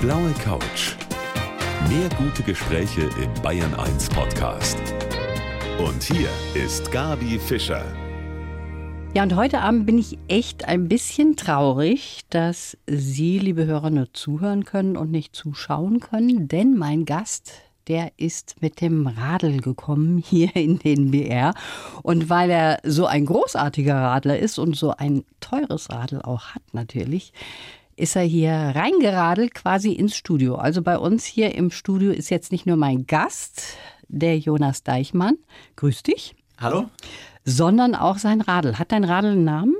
blaue Couch. Mehr gute Gespräche im Bayern 1 Podcast. Und hier ist Gabi Fischer. Ja, und heute Abend bin ich echt ein bisschen traurig, dass Sie, liebe Hörer, nur zuhören können und nicht zuschauen können, denn mein Gast, der ist mit dem Radl gekommen hier in den BR. Und weil er so ein großartiger Radler ist und so ein teures Radl auch hat natürlich, ist er hier reingeradelt quasi ins Studio. Also bei uns hier im Studio ist jetzt nicht nur mein Gast, der Jonas Deichmann. Grüß dich. Hallo. Sondern auch sein Radl. Hat dein Radl einen Namen?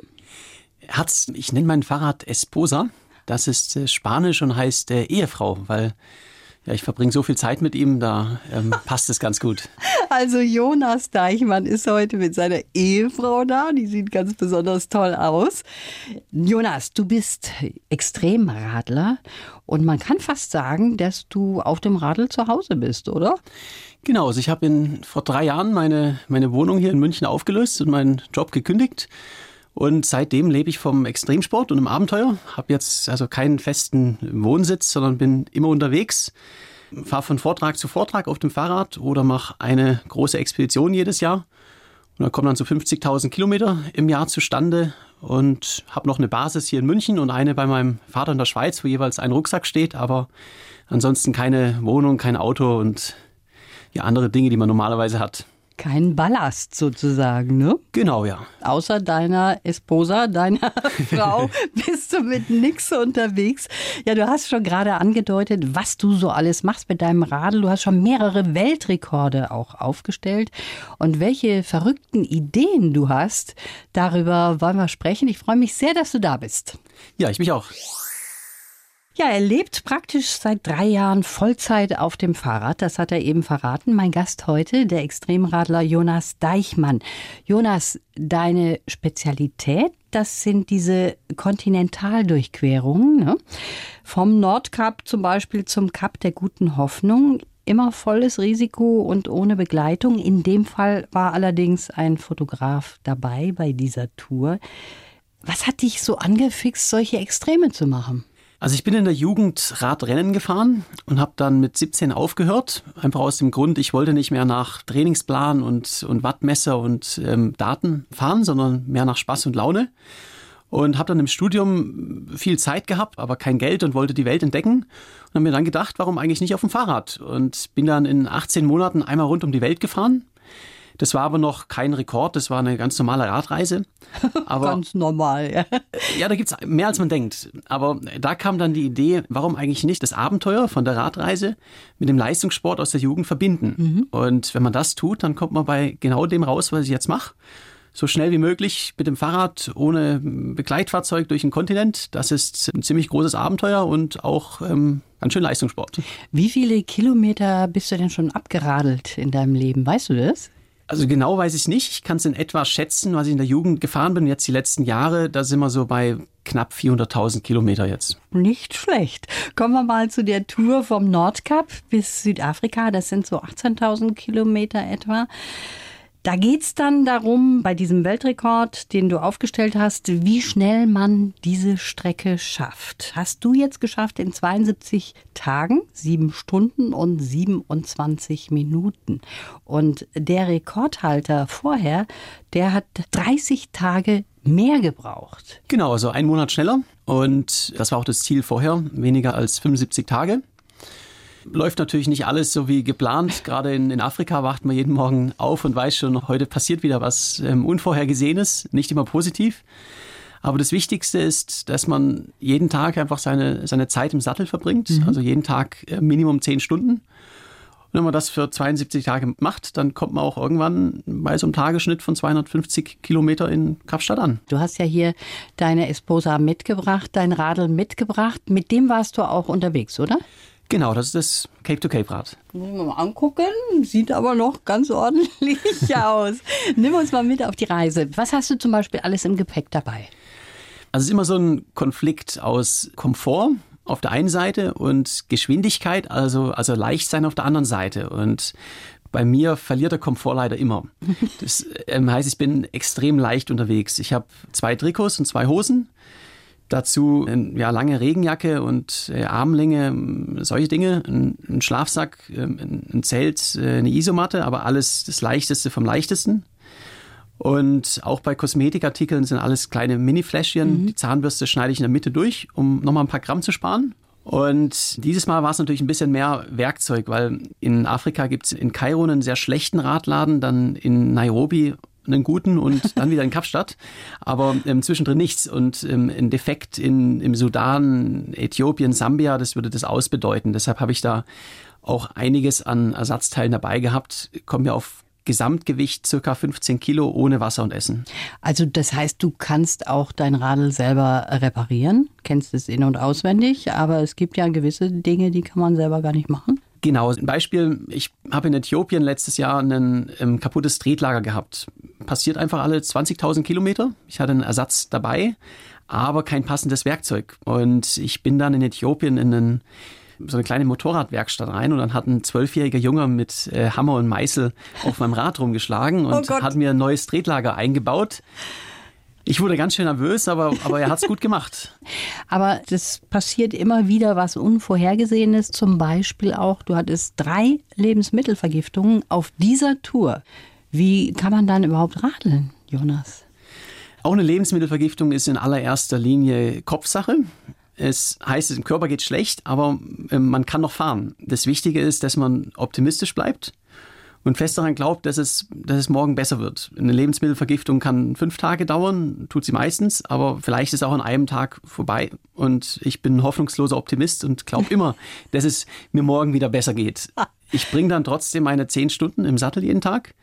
Hat's, ich nenne mein Fahrrad Esposa. Das ist äh, Spanisch und heißt äh, Ehefrau, weil ja, ich verbringe so viel Zeit mit ihm, da ähm, passt es ganz gut. Also Jonas Deichmann ist heute mit seiner Ehefrau da, die sieht ganz besonders toll aus. Jonas, du bist Extremradler und man kann fast sagen, dass du auf dem Radl zu Hause bist, oder? Genau, also ich habe vor drei Jahren meine, meine Wohnung hier in München aufgelöst und meinen Job gekündigt. Und seitdem lebe ich vom Extremsport und im Abenteuer. Habe jetzt also keinen festen Wohnsitz, sondern bin immer unterwegs fahre von Vortrag zu Vortrag auf dem Fahrrad oder mache eine große Expedition jedes Jahr. Und da kommen dann so 50.000 Kilometer im Jahr zustande und habe noch eine Basis hier in München und eine bei meinem Vater in der Schweiz, wo jeweils ein Rucksack steht, aber ansonsten keine Wohnung, kein Auto und ja, andere Dinge, die man normalerweise hat keinen Ballast sozusagen, ne? Genau, ja. Außer deiner Esposa, deiner Frau, bist du mit nix unterwegs. Ja, du hast schon gerade angedeutet, was du so alles machst mit deinem Radl. Du hast schon mehrere Weltrekorde auch aufgestellt. Und welche verrückten Ideen du hast, darüber wollen wir sprechen. Ich freue mich sehr, dass du da bist. Ja, ich mich auch. Ja, er lebt praktisch seit drei Jahren Vollzeit auf dem Fahrrad. Das hat er eben verraten. Mein Gast heute, der Extremradler Jonas Deichmann. Jonas, deine Spezialität, das sind diese Kontinentaldurchquerungen. Ne? Vom Nordkap zum Beispiel zum Kap der Guten Hoffnung. Immer volles Risiko und ohne Begleitung. In dem Fall war allerdings ein Fotograf dabei bei dieser Tour. Was hat dich so angefixt, solche Extreme zu machen? Also ich bin in der Jugend Radrennen gefahren und habe dann mit 17 aufgehört. Einfach aus dem Grund, ich wollte nicht mehr nach Trainingsplan und, und Wattmesser und ähm, Daten fahren, sondern mehr nach Spaß und Laune. Und habe dann im Studium viel Zeit gehabt, aber kein Geld und wollte die Welt entdecken. Und habe mir dann gedacht, warum eigentlich nicht auf dem Fahrrad? Und bin dann in 18 Monaten einmal rund um die Welt gefahren das war aber noch kein Rekord, das war eine ganz normale Radreise. Aber, ganz normal, ja. Ja, da gibt es mehr als man denkt. Aber da kam dann die Idee, warum eigentlich nicht das Abenteuer von der Radreise mit dem Leistungssport aus der Jugend verbinden. Mhm. Und wenn man das tut, dann kommt man bei genau dem raus, was ich jetzt mache so schnell wie möglich mit dem Fahrrad ohne Begleitfahrzeug durch den Kontinent. Das ist ein ziemlich großes Abenteuer und auch ähm, ganz schön Leistungssport. Wie viele Kilometer bist du denn schon abgeradelt in deinem Leben? Weißt du das? Also genau weiß ich nicht. Ich kann es in etwa schätzen, was ich in der Jugend gefahren bin. Jetzt die letzten Jahre, da sind wir so bei knapp 400.000 Kilometer jetzt. Nicht schlecht. Kommen wir mal zu der Tour vom Nordkap bis Südafrika. Das sind so 18.000 Kilometer etwa. Da geht es dann darum, bei diesem Weltrekord, den du aufgestellt hast, wie schnell man diese Strecke schafft. Hast du jetzt geschafft in 72 Tagen, 7 Stunden und 27 Minuten. Und der Rekordhalter vorher, der hat 30 Tage mehr gebraucht. Genau, also einen Monat schneller. Und das war auch das Ziel vorher, weniger als 75 Tage. Läuft natürlich nicht alles so wie geplant. Gerade in, in Afrika wacht man jeden Morgen auf und weiß schon, heute passiert wieder was ähm, Unvorhergesehenes, nicht immer positiv. Aber das Wichtigste ist, dass man jeden Tag einfach seine, seine Zeit im Sattel verbringt. Mhm. Also jeden Tag äh, Minimum zehn Stunden. Und wenn man das für 72 Tage macht, dann kommt man auch irgendwann bei so einem Tagesschnitt von 250 Kilometer in Kapstadt an. Du hast ja hier deine Esposa mitgebracht, dein Radl mitgebracht. Mit dem warst du auch unterwegs, oder? Genau, das ist das Cape-to-Cape-Rad. Muss ich mal angucken. Sieht aber noch ganz ordentlich aus. Nimm uns mal mit auf die Reise. Was hast du zum Beispiel alles im Gepäck dabei? Also es ist immer so ein Konflikt aus Komfort auf der einen Seite und Geschwindigkeit, also, also Leichtsein auf der anderen Seite. Und bei mir verliert der Komfort leider immer. Das ähm, heißt, ich bin extrem leicht unterwegs. Ich habe zwei Trikots und zwei Hosen Dazu ja, lange Regenjacke und äh, Armlänge, solche Dinge, ein, ein Schlafsack, äh, ein Zelt, äh, eine Isomatte, aber alles das Leichteste vom Leichtesten. Und auch bei Kosmetikartikeln sind alles kleine Mini-Fläschchen. Mhm. Die Zahnbürste schneide ich in der Mitte durch, um nochmal ein paar Gramm zu sparen. Und dieses Mal war es natürlich ein bisschen mehr Werkzeug, weil in Afrika gibt es in Kairo einen sehr schlechten Radladen, dann in Nairobi einen guten und dann wieder in Kapstadt, aber ähm, zwischendrin nichts. Und ähm, ein Defekt in, im Sudan, Äthiopien, Sambia, das würde das ausbedeuten. Deshalb habe ich da auch einiges an Ersatzteilen dabei gehabt. Kommen wir auf Gesamtgewicht circa 15 Kilo ohne Wasser und Essen. Also das heißt, du kannst auch dein Radl selber reparieren, kennst es in- und auswendig, aber es gibt ja gewisse Dinge, die kann man selber gar nicht machen. Genau, ein Beispiel, ich habe in Äthiopien letztes Jahr ein, ähm, kaputtes Tretlager gehabt. Passiert einfach alle 20.000 Kilometer. Ich hatte einen Ersatz dabei, aber kein passendes Werkzeug. Und ich bin dann in Äthiopien in einen so eine kleine Motorradwerkstatt rein und dann hat ein zwölfjähriger Junge mit äh, Hammer und Meißel auf meinem Rad rumgeschlagen oh und oh hat mir ein neues Tretlager eingebaut. Ich wurde ganz schön nervös, aber, aber er hat es gut gemacht. Aber das passiert immer wieder was Unvorhergesehenes. Zum Beispiel auch, du hattest drei Lebensmittelvergiftungen auf dieser Tour. Wie kann man dann überhaupt radeln, Jonas? Auch eine Lebensmittelvergiftung ist in allererster Linie Kopfsache. Es heißt, dem Körper geht schlecht, aber ähm, man kann noch fahren. Das Wichtige ist, dass man optimistisch bleibt und fest daran glaubt, dass es, dass es morgen besser wird. Eine Lebensmittelvergiftung kann fünf Tage dauern, tut sie meistens, aber vielleicht ist auch an einem Tag vorbei. Und ich bin ein hoffnungsloser Optimist und glaube immer, dass es mir morgen wieder besser geht. Ich bringe dann trotzdem meine zehn Stunden im Sattel jeden Tag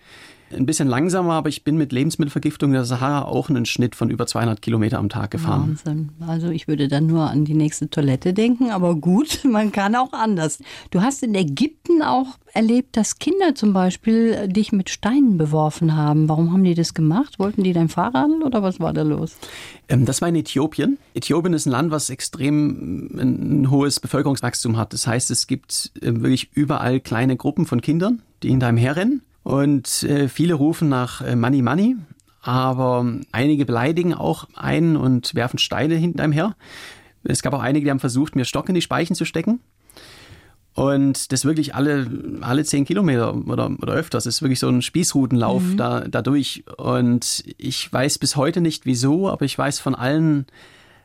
ein bisschen langsamer, aber ich bin mit Lebensmittelvergiftung der Sahara auch einen Schnitt von über 200 Kilometer am Tag gefahren. Wahnsinn. Also ich würde dann nur an die nächste Toilette denken, aber gut, man kann auch anders. Du hast in Ägypten auch erlebt, dass Kinder zum Beispiel dich mit Steinen beworfen haben. Warum haben die das gemacht? Wollten die dein Fahrrad oder was war da los? Ähm, das war in Äthiopien. Äthiopien ist ein Land, was extrem ein hohes Bevölkerungswachstum hat. Das heißt, es gibt äh, wirklich überall kleine Gruppen von Kindern, die in deinem herrennen. Und äh, viele rufen nach äh, Money Money, aber einige beleidigen auch einen und werfen Steine hinter einem her. Es gab auch einige, die haben versucht, mir Stock in die Speichen zu stecken. Und das wirklich alle, alle zehn Kilometer oder, oder öfters. Das ist wirklich so ein Spießrutenlauf mhm. da, dadurch. Und ich weiß bis heute nicht wieso, aber ich weiß von allen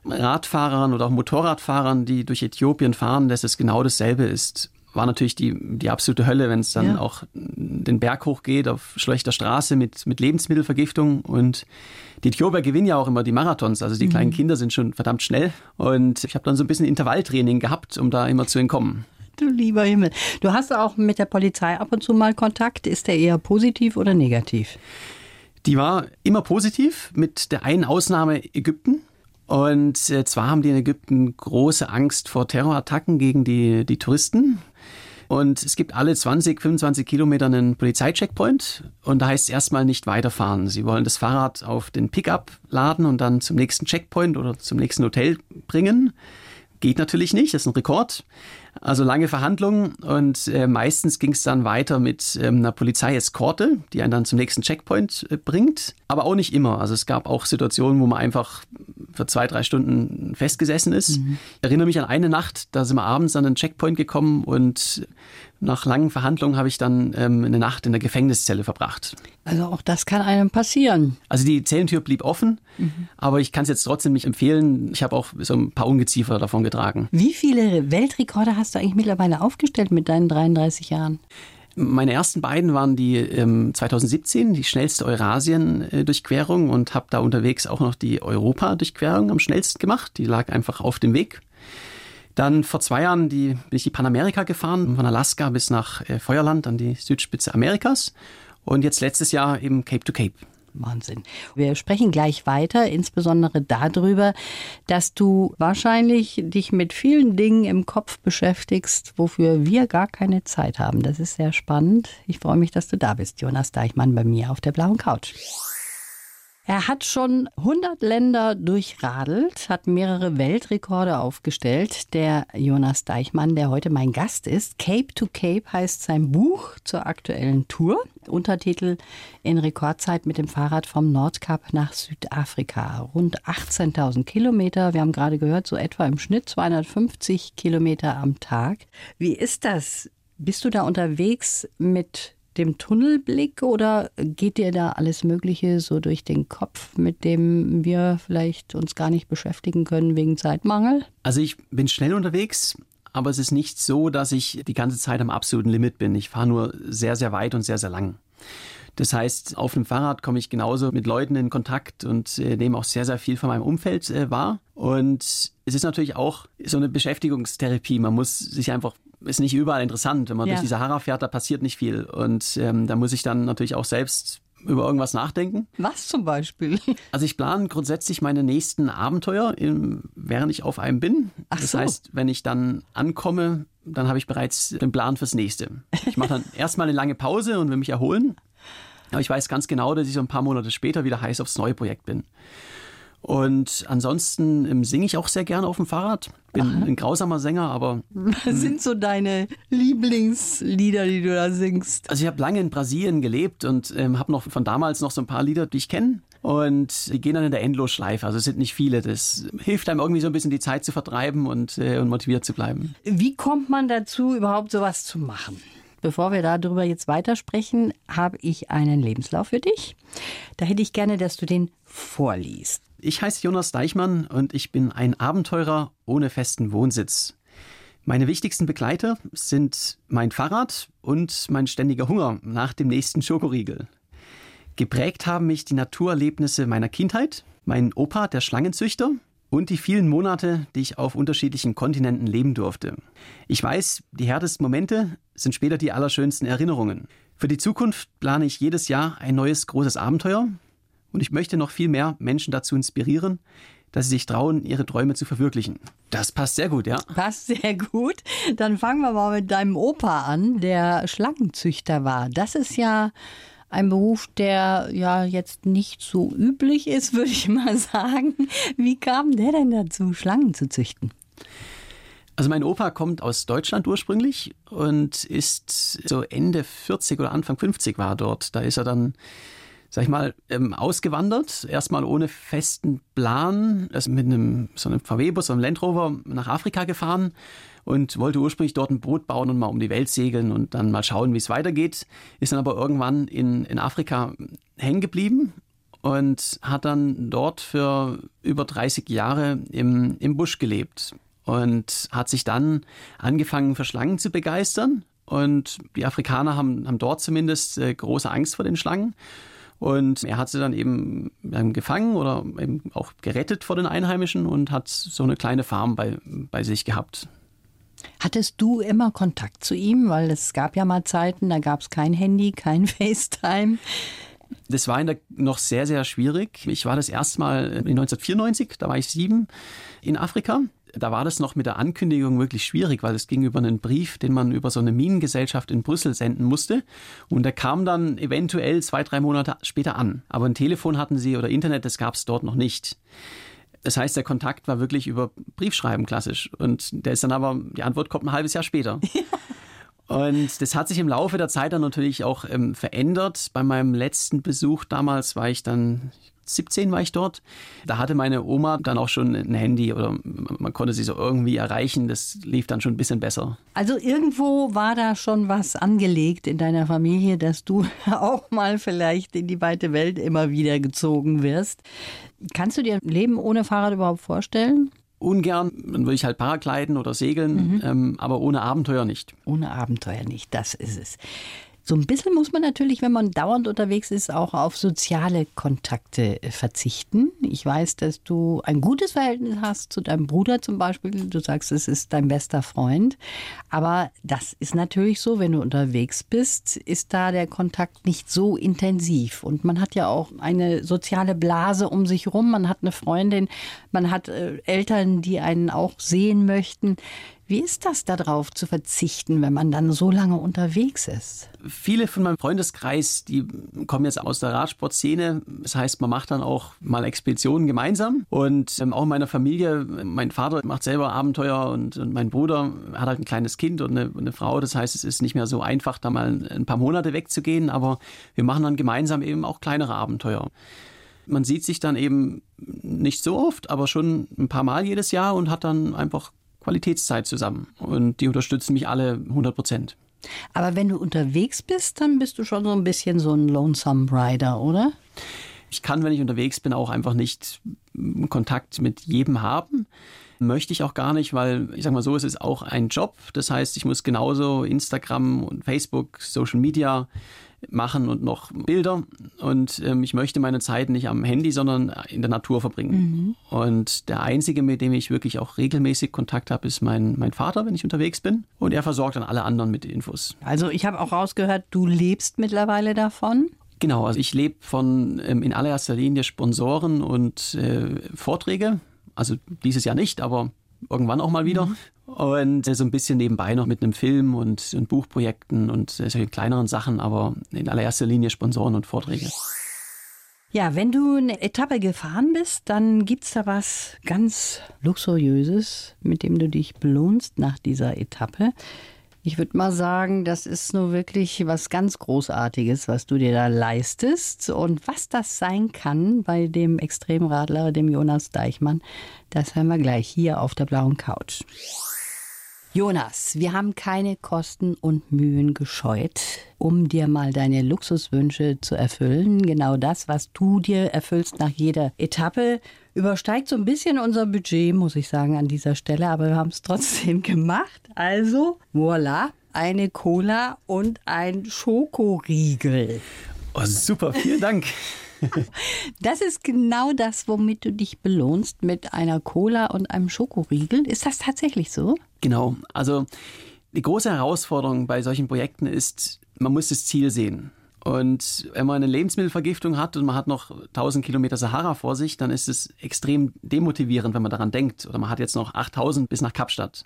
Radfahrern oder auch Motorradfahrern, die durch Äthiopien fahren, dass es genau dasselbe ist war natürlich die, die absolute Hölle, wenn es dann ja. auch den Berg hochgeht auf schlechter Straße mit, mit Lebensmittelvergiftung. Und die Äthiopier gewinnen ja auch immer die Marathons. Also die mhm. kleinen Kinder sind schon verdammt schnell. Und ich habe dann so ein bisschen Intervalltraining gehabt, um da immer zu entkommen. Du lieber Himmel. Du hast auch mit der Polizei ab und zu mal Kontakt. Ist der eher positiv oder negativ? Die war immer positiv, mit der einen Ausnahme Ägypten. Und äh, zwar haben die in Ägypten große Angst vor Terrorattacken gegen die, die Touristen. Und es gibt alle 20, 25 Kilometer einen Polizeicheckpoint und da heißt es erstmal nicht weiterfahren. Sie wollen das Fahrrad auf den Pickup laden und dann zum nächsten Checkpoint oder zum nächsten Hotel bringen. Geht natürlich nicht, das ist ein Rekord. Also lange Verhandlungen und äh, meistens ging es dann weiter mit ähm, einer Polizeieskorte, die einen dann zum nächsten Checkpoint äh, bringt. Aber auch nicht immer. Also es gab auch Situationen, wo man einfach für zwei, drei Stunden festgesessen ist. Mhm. Ich erinnere mich an eine Nacht, da sind wir abends an den Checkpoint gekommen und nach langen Verhandlungen habe ich dann ähm, eine Nacht in der Gefängniszelle verbracht. Also auch das kann einem passieren. Also die Zellentür blieb offen, mhm. aber ich kann es jetzt trotzdem nicht empfehlen. Ich habe auch so ein paar Ungeziefer davon getragen. Wie viele Weltrekorde hast du eigentlich mittlerweile aufgestellt mit deinen 33 Jahren? Meine ersten beiden waren die ähm, 2017, die schnellste Eurasien-Durchquerung und habe da unterwegs auch noch die Europa-Durchquerung am schnellsten gemacht. Die lag einfach auf dem Weg. Dann vor zwei Jahren die, bin ich die Panamerika gefahren, von Alaska bis nach äh, Feuerland an die Südspitze Amerikas. Und jetzt letztes Jahr eben Cape to Cape. Wahnsinn. Wir sprechen gleich weiter, insbesondere darüber, dass du wahrscheinlich dich mit vielen Dingen im Kopf beschäftigst, wofür wir gar keine Zeit haben. Das ist sehr spannend. Ich freue mich, dass du da bist, Jonas Deichmann, bei mir auf der blauen Couch. Er hat schon 100 Länder durchradelt, hat mehrere Weltrekorde aufgestellt. Der Jonas Deichmann, der heute mein Gast ist. Cape to Cape heißt sein Buch zur aktuellen Tour. Untertitel in Rekordzeit mit dem Fahrrad vom Nordkap nach Südafrika. Rund 18.000 Kilometer. Wir haben gerade gehört, so etwa im Schnitt 250 Kilometer am Tag. Wie ist das? Bist du da unterwegs mit dem Tunnelblick oder geht dir da alles Mögliche so durch den Kopf, mit dem wir vielleicht uns gar nicht beschäftigen können wegen Zeitmangel? Also ich bin schnell unterwegs, aber es ist nicht so, dass ich die ganze Zeit am absoluten Limit bin. Ich fahre nur sehr, sehr weit und sehr, sehr lang. Das heißt, auf dem Fahrrad komme ich genauso mit Leuten in Kontakt und äh, nehme auch sehr, sehr viel von meinem Umfeld äh, wahr. Und es ist natürlich auch so eine Beschäftigungstherapie. Man muss sich einfach ist nicht überall interessant. Wenn man ja. durch die Sahara fährt, da passiert nicht viel. Und ähm, da muss ich dann natürlich auch selbst über irgendwas nachdenken. Was zum Beispiel? Also ich plane grundsätzlich meine nächsten Abenteuer, während ich auf einem bin. Ach das so. heißt, wenn ich dann ankomme, dann habe ich bereits den Plan fürs nächste. Ich mache dann erstmal eine lange Pause und will mich erholen. Aber ich weiß ganz genau, dass ich so ein paar Monate später wieder heiß aufs neue Projekt bin. Und ansonsten ähm, singe ich auch sehr gerne auf dem Fahrrad. Bin Aha. ein grausamer Sänger, aber. Was sind so deine Lieblingslieder, die du da singst? Also ich habe lange in Brasilien gelebt und ähm, habe noch von damals noch so ein paar Lieder, die ich kenne. Und die gehen dann in der Endlosschleife. Also es sind nicht viele. Das hilft einem irgendwie so ein bisschen die Zeit zu vertreiben und, äh, und motiviert zu bleiben. Wie kommt man dazu, überhaupt sowas zu machen? Bevor wir darüber jetzt weitersprechen, habe ich einen Lebenslauf für dich. Da hätte ich gerne, dass du den vorliest. Ich heiße Jonas Deichmann und ich bin ein Abenteurer ohne festen Wohnsitz. Meine wichtigsten Begleiter sind mein Fahrrad und mein ständiger Hunger nach dem nächsten Schokoriegel. Geprägt haben mich die Naturerlebnisse meiner Kindheit, mein Opa, der Schlangenzüchter, und die vielen Monate, die ich auf unterschiedlichen Kontinenten leben durfte. Ich weiß, die härtesten Momente sind später die allerschönsten Erinnerungen. Für die Zukunft plane ich jedes Jahr ein neues großes Abenteuer, und ich möchte noch viel mehr Menschen dazu inspirieren, dass sie sich trauen, ihre Träume zu verwirklichen. Das passt sehr gut, ja. Passt sehr gut. Dann fangen wir mal mit deinem Opa an, der Schlangenzüchter war. Das ist ja ein Beruf, der ja jetzt nicht so üblich ist, würde ich mal sagen. Wie kam der denn dazu, Schlangen zu züchten? Also mein Opa kommt aus Deutschland ursprünglich und ist so Ende 40 oder Anfang 50 war dort. Da ist er dann sag ich mal, ähm, ausgewandert, erstmal ohne festen Plan, also mit einem so einem VW-Bus, einem Land Rover nach Afrika gefahren und wollte ursprünglich dort ein Boot bauen und mal um die Welt segeln und dann mal schauen, wie es weitergeht. Ist dann aber irgendwann in, in Afrika hängen geblieben und hat dann dort für über 30 Jahre im, im Busch gelebt und hat sich dann angefangen für Schlangen zu begeistern. Und die Afrikaner haben, haben dort zumindest äh, große Angst vor den Schlangen. Und er hat sie dann eben gefangen oder eben auch gerettet vor den Einheimischen und hat so eine kleine Farm bei, bei sich gehabt. Hattest du immer Kontakt zu ihm? Weil es gab ja mal Zeiten, da gab es kein Handy, kein FaceTime. Das war noch sehr, sehr schwierig. Ich war das erste Mal 1994, da war ich sieben, in Afrika da war das noch mit der Ankündigung wirklich schwierig, weil es ging über einen Brief, den man über so eine Minengesellschaft in Brüssel senden musste. Und der kam dann eventuell zwei, drei Monate später an. Aber ein Telefon hatten sie oder Internet, das gab es dort noch nicht. Das heißt, der Kontakt war wirklich über Briefschreiben klassisch. Und der ist dann aber, die Antwort kommt ein halbes Jahr später. Und das hat sich im Laufe der Zeit dann natürlich auch ähm, verändert. Bei meinem letzten Besuch damals war ich dann, 17 war ich dort. Da hatte meine Oma dann auch schon ein Handy oder man konnte sie so irgendwie erreichen. Das lief dann schon ein bisschen besser. Also irgendwo war da schon was angelegt in deiner Familie, dass du auch mal vielleicht in die weite Welt immer wieder gezogen wirst. Kannst du dir ein Leben ohne Fahrrad überhaupt vorstellen? ungern. Dann würde ich halt Paragliden oder segeln, mhm. ähm, aber ohne Abenteuer nicht. Ohne Abenteuer nicht, das ist es. So ein bisschen muss man natürlich, wenn man dauernd unterwegs ist, auch auf soziale Kontakte äh, verzichten. Ich weiß, dass du ein gutes Verhältnis hast zu deinem Bruder zum Beispiel. Du sagst, es ist dein bester Freund. Aber das ist natürlich so, wenn du unterwegs bist, ist da der Kontakt nicht so intensiv. Und man hat ja auch eine soziale Blase um sich rum. Man hat eine Freundin, man hat äh, Eltern, die einen auch sehen möchten. Wie ist das darauf zu verzichten, wenn man dann so lange unterwegs ist? Viele von meinem Freundeskreis, die kommen jetzt aus der Radsportszene. Das heißt, man macht dann auch mal Expeditionen gemeinsam. Und ähm, auch in meiner Familie, mein Vater macht selber Abenteuer und, und mein Bruder hat halt ein kleines Kind und eine, eine, Frau. Das heißt, es ist nicht mehr so einfach, da mal ein paar Monate wegzugehen. Aber wir machen dann gemeinsam eben auch kleinere Abenteuer. Man sieht sich dann eben nicht so oft, aber schon ein paar Mal jedes Jahr und hat dann einfach Qualitätszeit zusammen. Und die unterstützen mich alle 100 Prozent. Aber wenn du unterwegs bist, dann bist du schon so ein bisschen so ein Lonesome Rider, oder? Ich kann, wenn ich unterwegs bin, auch einfach nicht Kontakt mit jedem haben. Möchte ich auch gar nicht, weil ich sage mal so, es ist auch ein Job. Das heißt, ich muss genauso Instagram und Facebook, Social Media machen und noch Bilder. Und ähm, ich möchte meine Zeit nicht am Handy, sondern in der Natur verbringen. Mhm. Und der Einzige, mit dem ich wirklich auch regelmäßig Kontakt habe, ist mein, mein Vater, wenn ich unterwegs bin. Und er versorgt dann alle anderen mit Infos. Also ich habe auch rausgehört, du lebst mittlerweile davon. Genau, also ich lebe von ähm, in allererster Linie Sponsoren und äh, Vorträge. Also dieses Jahr nicht, aber irgendwann auch mal wieder. Mhm. Und so ein bisschen nebenbei noch mit einem Film und, und Buchprojekten und solchen kleineren Sachen, aber in allererster Linie Sponsoren und Vorträge. Ja, wenn du eine Etappe gefahren bist, dann gibt es da was ganz Luxuriöses, mit dem du dich belohnst nach dieser Etappe. Ich würde mal sagen, das ist nur wirklich was ganz Großartiges, was du dir da leistest. Und was das sein kann bei dem Extremradler, dem Jonas Deichmann, das hören wir gleich hier auf der blauen Couch. Jonas, wir haben keine Kosten und Mühen gescheut, um dir mal deine Luxuswünsche zu erfüllen. Genau das, was du dir erfüllst nach jeder Etappe, übersteigt so ein bisschen unser Budget, muss ich sagen, an dieser Stelle, aber wir haben es trotzdem gemacht. Also, voilà, eine Cola und ein Schokoriegel. Oh, super, vielen Dank. Das ist genau das, womit du dich belohnst mit einer Cola und einem Schokoriegel. Ist das tatsächlich so? Genau. Also die große Herausforderung bei solchen Projekten ist, man muss das Ziel sehen. Und wenn man eine Lebensmittelvergiftung hat und man hat noch 1000 Kilometer Sahara vor sich, dann ist es extrem demotivierend, wenn man daran denkt. Oder man hat jetzt noch 8000 bis nach Kapstadt.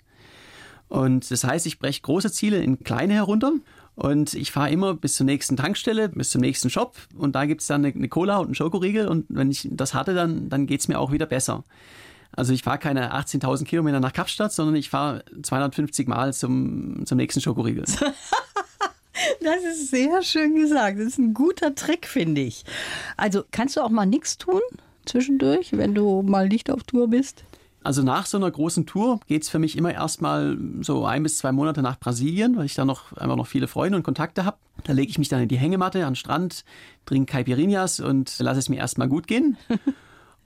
Und das heißt, ich breche große Ziele in kleine herunter und ich fahre immer bis zur nächsten Tankstelle, bis zum nächsten Shop und da gibt es dann eine, Cola und einen Schokoriegel und wenn ich das hatte, dann, dann geht es mir auch wieder besser. Also ich fahre keine 18.000 Kilometer nach Kapstadt, sondern ich fahre 250 Mal zum, zum nächsten Schokoriegel. Das ist sehr schön gesagt. Das ist ein guter Trick, finde ich. Also kannst du auch mal nichts tun zwischendurch, wenn du mal nicht auf Tour bist? Also nach so einer großen Tour geht es für mich immer erstmal so ein bis zwei Monate nach Brasilien, weil ich da noch einfach noch viele Freunde und Kontakte habe. Da lege ich mich dann in die Hängematte an den Strand, trinke Caipirinhas und lasse es mir erstmal gut gehen.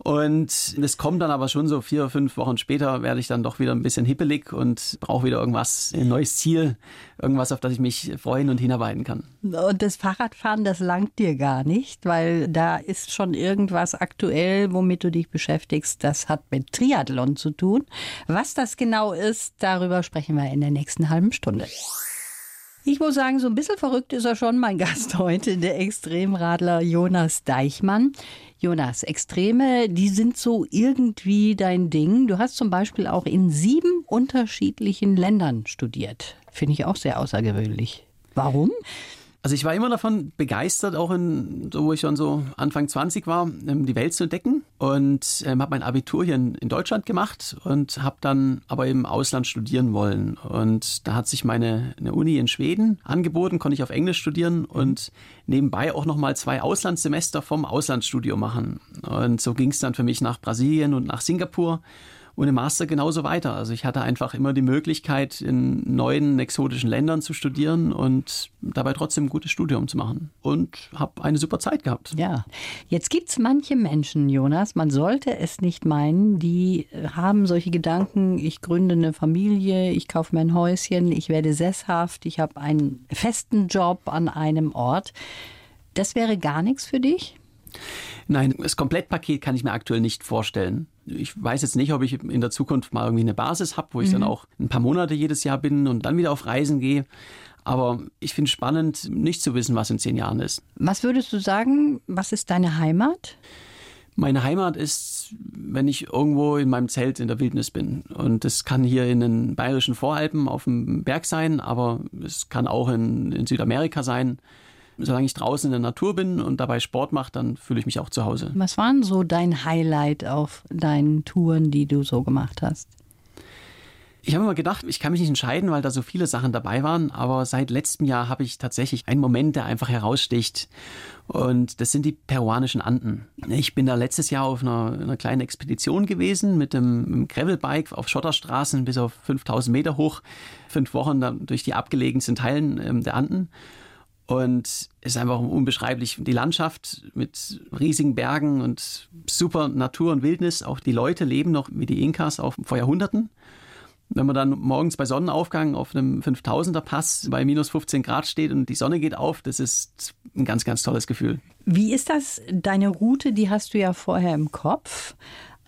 Und es kommt dann aber schon so vier, fünf Wochen später, werde ich dann doch wieder ein bisschen hippelig und brauche wieder irgendwas, ein neues Ziel, irgendwas, auf das ich mich freuen und hinarbeiten kann. Und das Fahrradfahren, das langt dir gar nicht, weil da ist schon irgendwas aktuell, womit du dich beschäftigst. Das hat mit Triathlon zu tun. Was das genau ist, darüber sprechen wir in der nächsten halben Stunde. Ich muss sagen, so ein bisschen verrückt ist er schon, mein Gast heute, der Extremradler Jonas Deichmann. Jonas, Extreme, die sind so irgendwie dein Ding. Du hast zum Beispiel auch in sieben unterschiedlichen Ländern studiert. Finde ich auch sehr außergewöhnlich. Warum? Also ich war immer davon begeistert, auch in, so wo ich schon so Anfang 20 war, ähm, die Welt zu entdecken und ähm, habe mein Abitur hier in, in Deutschland gemacht und habe dann aber im Ausland studieren wollen. Und da hat sich meine eine Uni in Schweden angeboten, konnte ich auf Englisch studieren und nebenbei auch nochmal zwei Auslandssemester vom Auslandsstudio machen. Und so ging es dann für mich nach Brasilien und nach Singapur und im Master genauso weiter. Also ich hatte einfach immer die Möglichkeit, in neuen exotischen Ländern zu studieren und dabei trotzdem ein gutes Studium zu machen. Und habe eine super Zeit gehabt. Ja, jetzt gibt es manche Menschen, Jonas, man sollte es nicht meinen, die haben solche Gedanken, ich gründe eine Familie, ich kaufe mir ein Häuschen, ich werde sesshaft, ich habe einen festen Job an einem Ort. Das wäre gar nichts für dich? Nein, das Komplettpaket kann ich mir aktuell nicht vorstellen. Ich weiß jetzt nicht, ob ich in der Zukunft mal irgendwie eine Basis habe, wo ich mhm. dann auch ein paar Monate jedes Jahr bin und dann wieder auf Reisen gehe. Aber ich finde es spannend, nicht zu wissen, was in zehn Jahren ist. Was würdest du sagen, was ist deine Heimat? Meine Heimat ist, wenn ich irgendwo in meinem Zelt in der Wildnis bin. Und das kann hier in den bayerischen Voralpen auf dem Berg sein, aber es kann auch in, in Südamerika sein. Solange ich draußen in der Natur bin und dabei Sport mache, dann fühle ich mich auch zu Hause. Was war denn so dein Highlight auf deinen Touren, die du so gemacht hast? Ich habe immer gedacht, ich kann mich nicht entscheiden, weil da so viele Sachen dabei waren, aber seit letztem Jahr habe ich tatsächlich einen Moment, der einfach heraussticht. Und das sind die peruanischen Anden. Ich bin da letztes Jahr auf einer, einer kleinen Expedition gewesen mit dem Gravelbike auf Schotterstraßen bis auf 5000 Meter hoch, fünf Wochen dann durch die abgelegensten Teilen ähm, der Anden. Und es ist einfach unbeschreiblich. Die Landschaft mit riesigen Bergen und super Natur und Wildnis. Auch die Leute leben noch wie die Inkas auch vor Jahrhunderten. Wenn man dann morgens bei Sonnenaufgang auf einem 5000er Pass bei minus 15 Grad steht und die Sonne geht auf, das ist ein ganz, ganz tolles Gefühl. Wie ist das? Deine Route, die hast du ja vorher im Kopf.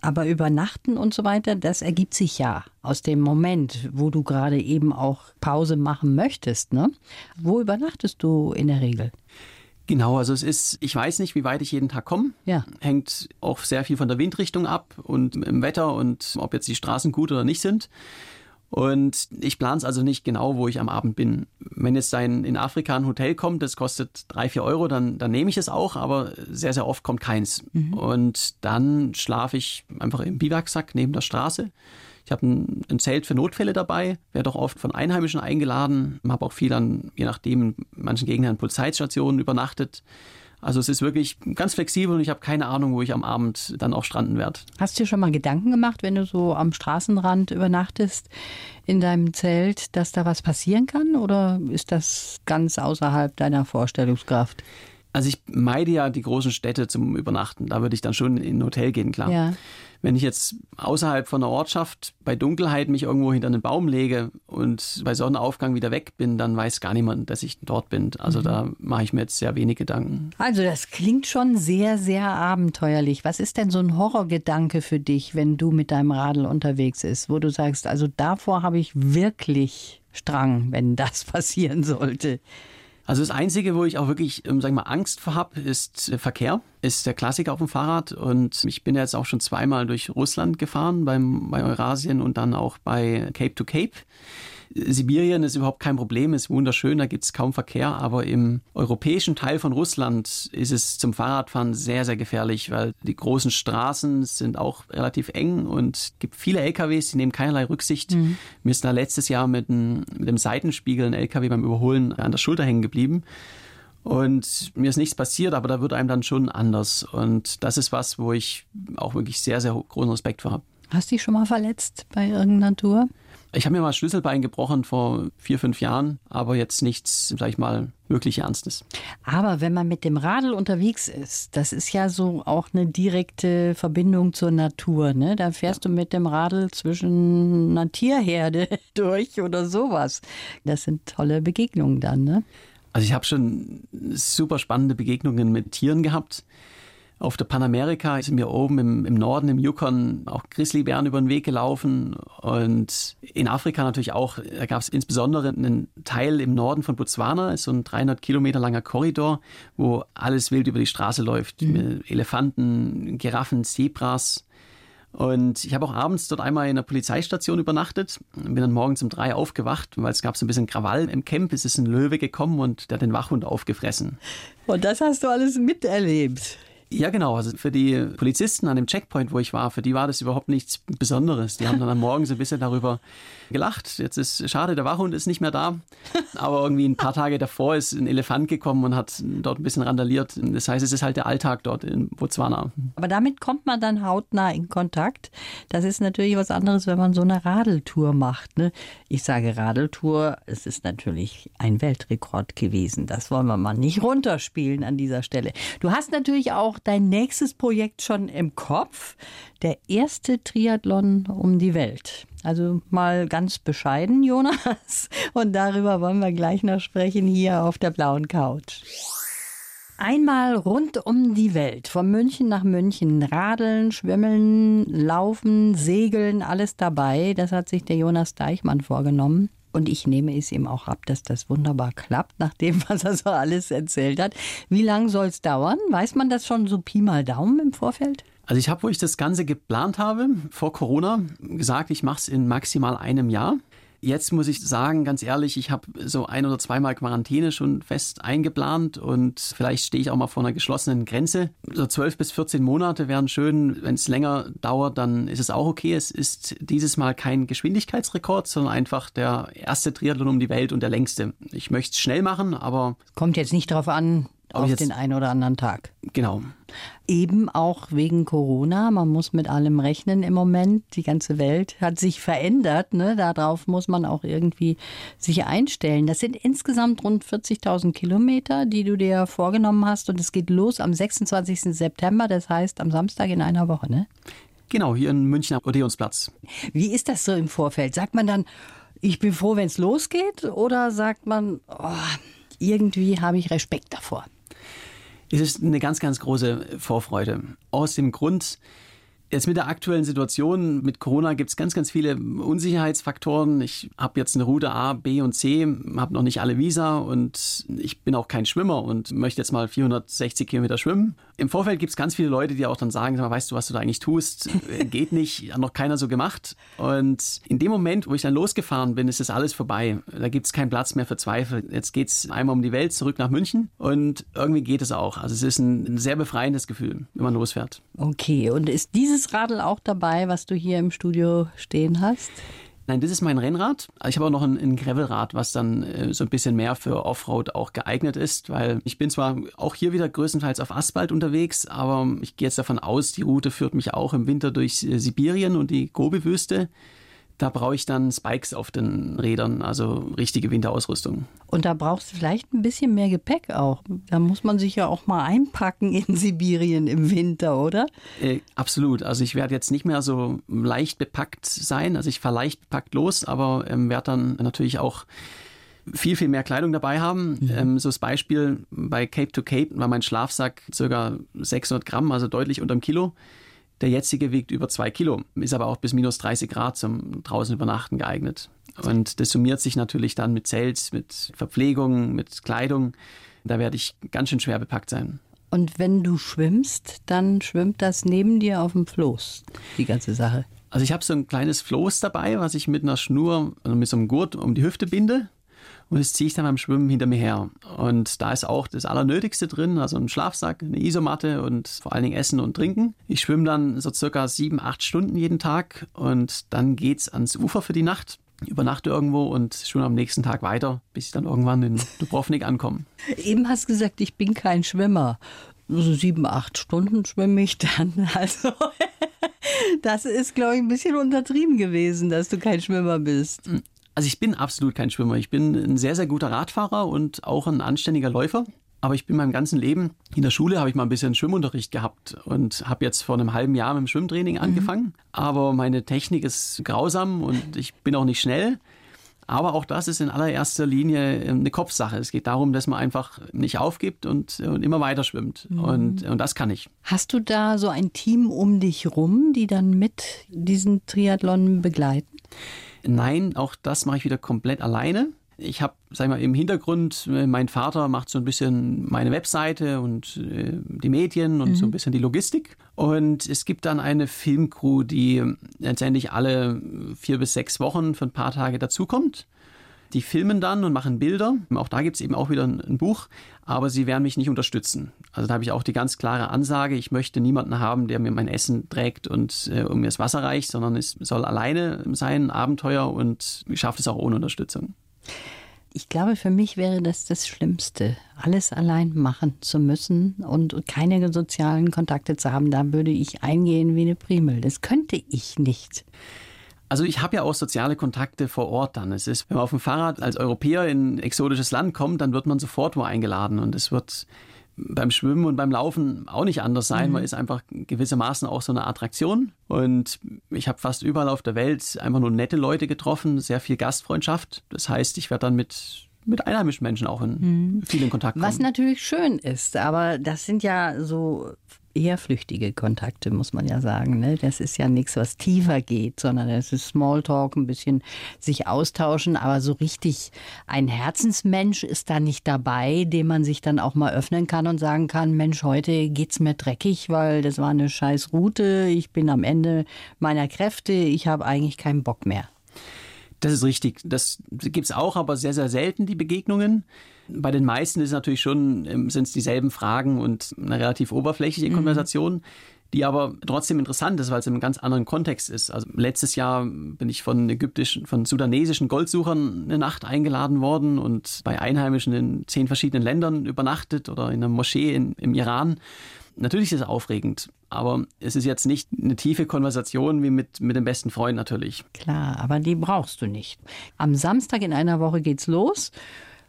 Aber übernachten und so weiter, das ergibt sich ja aus dem Moment, wo du gerade eben auch Pause machen möchtest. Ne? Wo übernachtest du in der Regel? Genau, also es ist, ich weiß nicht, wie weit ich jeden Tag komme. Ja. Hängt auch sehr viel von der Windrichtung ab und im Wetter und ob jetzt die Straßen gut oder nicht sind. Und ich plane es also nicht genau, wo ich am Abend bin. Wenn jetzt ein, in Afrika ein Hotel kommt, das kostet drei, vier Euro, dann, dann nehme ich es auch, aber sehr, sehr oft kommt keins. Mhm. Und dann schlafe ich einfach im Biwaksack neben der Straße. Ich habe ein, ein, Zelt für Notfälle dabei, werde auch oft von Einheimischen eingeladen, habe auch viel an, je nachdem, in manchen Gegenden an Polizeistationen übernachtet. Also es ist wirklich ganz flexibel und ich habe keine Ahnung, wo ich am Abend dann auch stranden werde. Hast du dir schon mal Gedanken gemacht, wenn du so am Straßenrand übernachtest in deinem Zelt, dass da was passieren kann? Oder ist das ganz außerhalb deiner Vorstellungskraft? Also ich meide ja die großen Städte zum Übernachten. Da würde ich dann schon in ein Hotel gehen, klar. Ja. Wenn ich jetzt außerhalb von der Ortschaft bei Dunkelheit mich irgendwo hinter einen Baum lege und bei Sonnenaufgang wieder weg bin, dann weiß gar niemand, dass ich dort bin. Also mhm. da mache ich mir jetzt sehr wenig Gedanken. Also das klingt schon sehr, sehr abenteuerlich. Was ist denn so ein Horrorgedanke für dich, wenn du mit deinem Radl unterwegs bist, wo du sagst, also davor habe ich wirklich Strang, wenn das passieren sollte? Also das Einzige, wo ich auch wirklich, ähm, wir mal, Angst vor habe, ist der Verkehr. Ist der Klassiker auf dem Fahrrad. Und ich bin jetzt auch schon zweimal durch Russland gefahren, beim, bei Eurasien und dann auch bei Cape to Cape. Sibirien ist überhaupt kein Problem, ist wunderschön, da gibt es kaum Verkehr, aber im europäischen Teil von Russland ist es zum Fahrradfahren sehr, sehr gefährlich, weil die großen Straßen sind auch relativ eng und es gibt viele LKWs, die nehmen keinerlei Rücksicht. Mhm. Mir ist da letztes Jahr mit, ein, mit dem Seitenspiegel ein LKW beim Überholen an der Schulter hängen geblieben. Und mir ist nichts passiert, aber da wird einem dann schon anders. Und das ist was, wo ich auch wirklich sehr, sehr großen Respekt vor habe. Hast du dich schon mal verletzt bei irgendeiner Tour? Ich habe mir mal Schlüsselbein gebrochen vor vier, fünf Jahren, aber jetzt nichts, sag ich mal, wirklich Ernstes. Aber wenn man mit dem Radl unterwegs ist, das ist ja so auch eine direkte Verbindung zur Natur. Ne? Da fährst du mit dem Radl zwischen einer Tierherde durch oder sowas. Das sind tolle Begegnungen dann, ne? Also ich habe schon super spannende Begegnungen mit Tieren gehabt. Auf der Panamerika sind wir oben im, im Norden, im Yukon, auch Grizzlybären über den Weg gelaufen. Und in Afrika natürlich auch, da gab es insbesondere einen Teil im Norden von Botswana, ist so ein 300 Kilometer langer Korridor, wo alles wild über die Straße läuft. Mhm. Elefanten, Giraffen, Zebras. Und ich habe auch abends dort einmal in einer Polizeistation übernachtet, bin dann morgens um drei aufgewacht, weil es gab so ein bisschen Krawall im Camp. Es ist ein Löwe gekommen und der hat den Wachhund aufgefressen. Und das hast du alles miterlebt. Ja, genau. Also für die Polizisten an dem Checkpoint, wo ich war, für die war das überhaupt nichts Besonderes. Die haben dann am Morgen so ein bisschen darüber gelacht. Jetzt ist schade, der Wachhund ist nicht mehr da. Aber irgendwie ein paar Tage davor ist ein Elefant gekommen und hat dort ein bisschen randaliert. Das heißt, es ist halt der Alltag dort in Botswana. Aber damit kommt man dann hautnah in Kontakt. Das ist natürlich was anderes, wenn man so eine Radeltour macht. Ne? Ich sage Radeltour, es ist natürlich ein Weltrekord gewesen. Das wollen wir mal nicht runterspielen an dieser Stelle. Du hast natürlich auch dein nächstes Projekt schon im Kopf. Der erste Triathlon um die Welt. Also mal ganz bescheiden, Jonas. Und darüber wollen wir gleich noch sprechen hier auf der blauen Couch. Einmal rund um die Welt, von München nach München, radeln, schwimmeln, laufen, segeln, alles dabei. Das hat sich der Jonas Deichmann vorgenommen. Und ich nehme es ihm auch ab, dass das wunderbar klappt, nach dem, was er so alles erzählt hat. Wie lange soll es dauern? Weiß man das schon so Pi mal Daumen im Vorfeld? Also ich habe, wo ich das Ganze geplant habe, vor Corona, gesagt, ich mache es in maximal einem Jahr. Jetzt muss ich sagen, ganz ehrlich, ich habe so ein oder zweimal Quarantäne schon fest eingeplant und vielleicht stehe ich auch mal vor einer geschlossenen Grenze. So zwölf bis 14 Monate wären schön. Wenn es länger dauert, dann ist es auch okay. Es ist dieses Mal kein Geschwindigkeitsrekord, sondern einfach der erste Triathlon um die Welt und der längste. Ich möchte es schnell machen, aber. Kommt jetzt nicht darauf an, auf jetzt, den einen oder anderen Tag. Genau. Eben auch wegen Corona. Man muss mit allem rechnen im Moment. Die ganze Welt hat sich verändert. Ne? Darauf muss man auch irgendwie sich einstellen. Das sind insgesamt rund 40.000 Kilometer, die du dir vorgenommen hast. Und es geht los am 26. September. Das heißt am Samstag in einer Woche. Ne? Genau, hier in München am Odeonsplatz. Wie ist das so im Vorfeld? Sagt man dann, ich bin froh, wenn es losgeht? Oder sagt man, oh, irgendwie habe ich Respekt davor? Es ist eine ganz, ganz große Vorfreude. Aus dem Grund, Jetzt mit der aktuellen Situation mit Corona gibt es ganz, ganz viele Unsicherheitsfaktoren. Ich habe jetzt eine Route A, B und C, habe noch nicht alle Visa und ich bin auch kein Schwimmer und möchte jetzt mal 460 Kilometer schwimmen. Im Vorfeld gibt es ganz viele Leute, die auch dann sagen, weißt du, was du da eigentlich tust? Geht nicht, hat noch keiner so gemacht. Und in dem Moment, wo ich dann losgefahren bin, ist das alles vorbei. Da gibt es keinen Platz mehr für Zweifel. Jetzt geht es einmal um die Welt, zurück nach München und irgendwie geht es auch. Also es ist ein, ein sehr befreiendes Gefühl, wenn man losfährt. Okay, und ist dieses dieses Radl auch dabei, was du hier im Studio stehen hast? Nein, das ist mein Rennrad. Ich habe auch noch ein, ein Gravelrad, was dann äh, so ein bisschen mehr für Offroad auch geeignet ist, weil ich bin zwar auch hier wieder größtenteils auf Asphalt unterwegs, aber ich gehe jetzt davon aus, die Route führt mich auch im Winter durch äh, Sibirien und die Gobi-Wüste. Da brauche ich dann Spikes auf den Rädern, also richtige Winterausrüstung. Und da brauchst du vielleicht ein bisschen mehr Gepäck auch. Da muss man sich ja auch mal einpacken in Sibirien im Winter, oder? Äh, absolut. Also ich werde jetzt nicht mehr so leicht bepackt sein. Also ich fahre leicht bepackt los, aber ähm, werde dann natürlich auch viel, viel mehr Kleidung dabei haben. Mhm. Ähm, so das Beispiel bei Cape to Cape war mein Schlafsack ca. 600 Gramm, also deutlich unter dem Kilo. Der jetzige wiegt über zwei Kilo, ist aber auch bis minus 30 Grad zum draußen übernachten geeignet. Und das summiert sich natürlich dann mit Zelt, mit Verpflegung, mit Kleidung. Da werde ich ganz schön schwer bepackt sein. Und wenn du schwimmst, dann schwimmt das neben dir auf dem Floß, die ganze Sache. Also ich habe so ein kleines Floß dabei, was ich mit einer Schnur, also mit so einem Gurt um die Hüfte binde und das ziehe ich dann beim Schwimmen hinter mir her. Und da ist auch das Allernötigste drin, also ein Schlafsack, eine Isomatte und vor allen Dingen Essen und Trinken. Ich schwimme dann so circa sieben, acht Stunden jeden Tag und dann geht's ans Ufer für die Nacht übernachte irgendwo und schon am nächsten Tag weiter, bis ich dann irgendwann in Dubrovnik ankomme. Eben hast du gesagt, ich bin kein Schwimmer. So sieben, acht Stunden schwimme ich dann. Also das ist, glaube ich, ein bisschen untertrieben gewesen, dass du kein Schwimmer bist. Also ich bin absolut kein Schwimmer. Ich bin ein sehr, sehr guter Radfahrer und auch ein anständiger Läufer. Aber ich bin meinem ganzen Leben, in der Schule habe ich mal ein bisschen Schwimmunterricht gehabt und habe jetzt vor einem halben Jahr mit dem Schwimmtraining mhm. angefangen. Aber meine Technik ist grausam und ich bin auch nicht schnell. Aber auch das ist in allererster Linie eine Kopfsache. Es geht darum, dass man einfach nicht aufgibt und, und immer weiter schwimmt. Mhm. Und, und das kann ich. Hast du da so ein Team um dich rum, die dann mit diesen Triathlon begleiten? Nein, auch das mache ich wieder komplett alleine. Ich habe, sag ich mal, im Hintergrund, äh, mein Vater macht so ein bisschen meine Webseite und äh, die Medien und mhm. so ein bisschen die Logistik. Und es gibt dann eine Filmcrew, die letztendlich alle vier bis sechs Wochen für ein paar Tage dazukommt. Die filmen dann und machen Bilder. Auch da gibt es eben auch wieder ein, ein, Buch, aber sie werden mich nicht unterstützen. Also da habe ich auch die ganz klare Ansage, ich möchte niemanden haben, der mir mein Essen trägt und äh, mir das Wasser reicht, sondern es soll alleine sein, Abenteuer und ich schaffe es auch ohne Unterstützung. Ich glaube, für mich wäre das das Schlimmste, alles allein machen zu müssen und keine sozialen Kontakte zu haben. Da würde ich eingehen wie eine Primel. Das könnte ich nicht. Also ich habe ja auch soziale Kontakte vor Ort dann. Es ist, wenn man auf dem Fahrrad als Europäer in ein exotisches Land kommt, dann wird man sofort wo eingeladen und es wird beim Schwimmen und beim Laufen auch nicht anders sein. Mhm. Man ist einfach gewissermaßen auch so eine Attraktion. Und ich habe fast überall auf der Welt einfach nur nette Leute getroffen, sehr viel Gastfreundschaft. Das heißt, ich werde dann mit mit einheimischen Menschen auch in mhm. vielen Kontakt kommen. Was natürlich schön ist, aber das sind ja so eher flüchtige Kontakte, muss man ja sagen. Ne? Das ist ja nichts, was tiefer geht, sondern es ist Smalltalk, ein bisschen sich austauschen. Aber so richtig ein Herzensmensch ist da nicht dabei, dem man sich dann auch mal öffnen kann und sagen kann, Mensch, heute geht's mir dreckig, weil das war eine scheiß Route. Ich bin am Ende meiner Kräfte. Ich habe eigentlich keinen Bock mehr. Das ist richtig. Das gibt es auch, aber sehr, sehr selten, die Begegnungen. Bei den meisten ist es natürlich schon, ähm, sind es dieselben Fragen und eine relativ oberflächliche mhm. Konversation, die aber trotzdem interessant ist, weil es in einem ganz anderen Kontext ist. Also letztes Jahr bin ich von ägyptischen, von sudanesischen Goldsuchern eine Nacht eingeladen worden und bei Einheimischen in zehn verschiedenen Ländern übernachtet oder in einer Moschee in, im Iran. Natürlich ist es aufregend, aber es ist jetzt nicht eine tiefe Konversation wie mit, mit dem besten Freund natürlich. Klar, aber die brauchst du nicht. Am Samstag in einer Woche geht's los.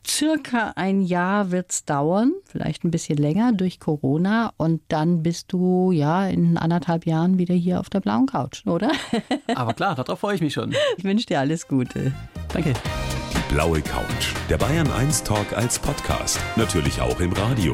Circa ein Jahr wird es dauern, vielleicht ein bisschen länger durch Corona und dann bist du ja in anderthalb Jahren wieder hier auf der blauen Couch, oder? Aber klar, darauf freue ich mich schon. Ich wünsche dir alles Gute. Danke. Die blaue Couch, der Bayern 1 Talk als Podcast, natürlich auch im Radio.